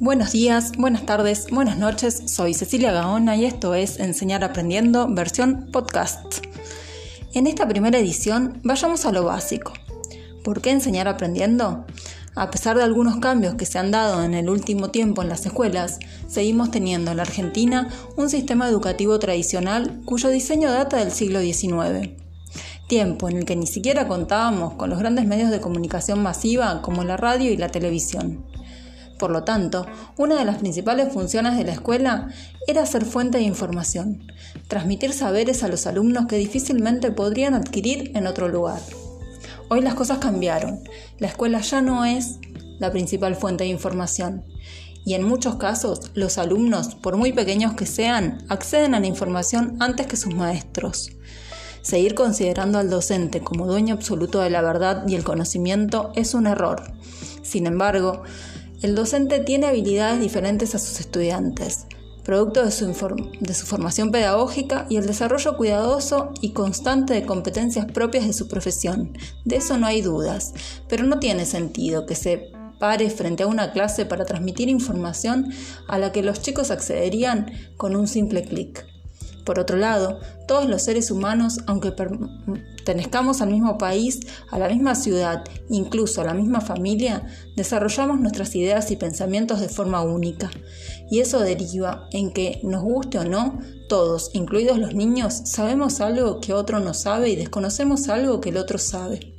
Buenos días, buenas tardes, buenas noches. Soy Cecilia Gaona y esto es Enseñar Aprendiendo versión podcast. En esta primera edición vayamos a lo básico. ¿Por qué enseñar aprendiendo? A pesar de algunos cambios que se han dado en el último tiempo en las escuelas, seguimos teniendo en la Argentina un sistema educativo tradicional cuyo diseño data del siglo XIX. Tiempo en el que ni siquiera contábamos con los grandes medios de comunicación masiva como la radio y la televisión. Por lo tanto, una de las principales funciones de la escuela era ser fuente de información, transmitir saberes a los alumnos que difícilmente podrían adquirir en otro lugar. Hoy las cosas cambiaron. La escuela ya no es la principal fuente de información. Y en muchos casos, los alumnos, por muy pequeños que sean, acceden a la información antes que sus maestros. Seguir considerando al docente como dueño absoluto de la verdad y el conocimiento es un error. Sin embargo, el docente tiene habilidades diferentes a sus estudiantes, producto de su, formación pedagógica y el desarrollo cuidadoso y constante de competencias propias de su profesión. De eso no hay dudas, pero no tiene sentido que se pare frente a una clase para transmitir información a la que los chicos accederían con un simple clic. Por otro lado, todos los seres humanos, aunque pertenezcamos al mismo país, a la misma ciudad, incluso a la misma familia, desarrollamos nuestras ideas y pensamientos de forma única. Y eso deriva en que, nos guste o no, todos, incluidos los niños, sabemos algo que otro no sabe y desconocemos algo que el otro sabe.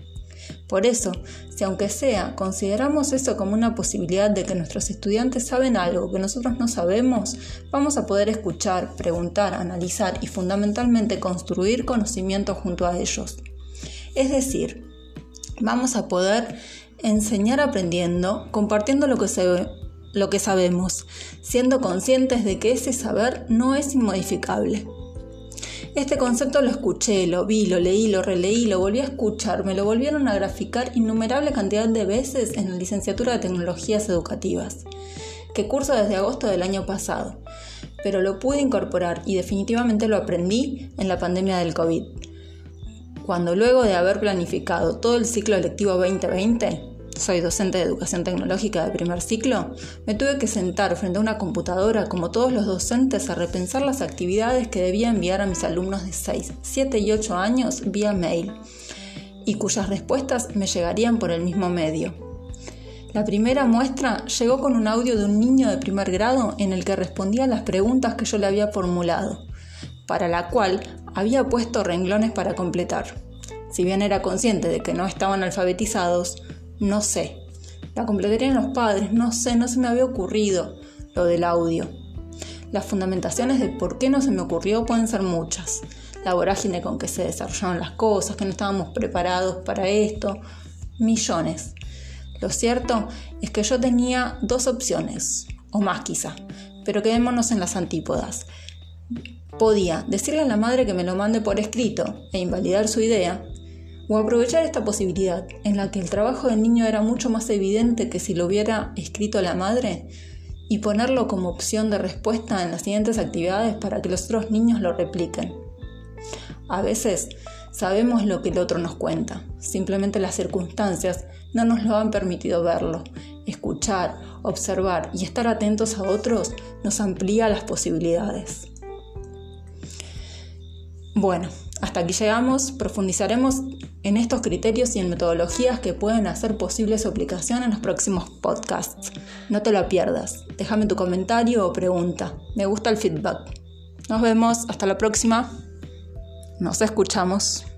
Por eso, si aunque sea consideramos eso como una posibilidad de que nuestros estudiantes saben algo que nosotros no sabemos, vamos a poder escuchar, preguntar, analizar y fundamentalmente construir conocimiento junto a ellos. Es decir, vamos a poder enseñar aprendiendo, compartiendo lo que, lo que sabemos, siendo conscientes de que ese saber no es inmodificable. Este concepto lo escuché, lo vi, lo leí, lo releí, lo volví a escuchar, me lo volvieron a graficar innumerable cantidad de veces en la licenciatura de Tecnologías Educativas, que curso desde agosto del año pasado, pero lo pude incorporar y definitivamente lo aprendí en la pandemia del COVID. Cuando luego de haber planificado todo el ciclo electivo 2020, soy docente de educación tecnológica de primer ciclo, me tuve que sentar frente a una computadora como todos los docentes a repensar las actividades que debía enviar a mis alumnos de 6, 7 y 8 años vía mail y cuyas respuestas me llegarían por el mismo medio. La primera muestra llegó con un audio de un niño de primer grado en el que respondía a las preguntas que yo le había formulado, para la cual había puesto renglones para completar. Si bien era consciente de que no estaban alfabetizados, no sé. La completarían los padres, no sé, no se me había ocurrido lo del audio. Las fundamentaciones de por qué no se me ocurrió pueden ser muchas. La vorágine con que se desarrollaron las cosas, que no estábamos preparados para esto, millones. Lo cierto es que yo tenía dos opciones, o más quizá, pero quedémonos en las antípodas. Podía decirle a la madre que me lo mande por escrito e invalidar su idea, o aprovechar esta posibilidad en la que el trabajo del niño era mucho más evidente que si lo hubiera escrito la madre y ponerlo como opción de respuesta en las siguientes actividades para que los otros niños lo repliquen. A veces sabemos lo que el otro nos cuenta, simplemente las circunstancias no nos lo han permitido verlo. Escuchar, observar y estar atentos a otros nos amplía las posibilidades. Bueno, hasta aquí llegamos, profundizaremos en estos criterios y en metodologías que pueden hacer posible su aplicación en los próximos podcasts. No te lo pierdas. Déjame tu comentario o pregunta. Me gusta el feedback. Nos vemos. Hasta la próxima. Nos escuchamos.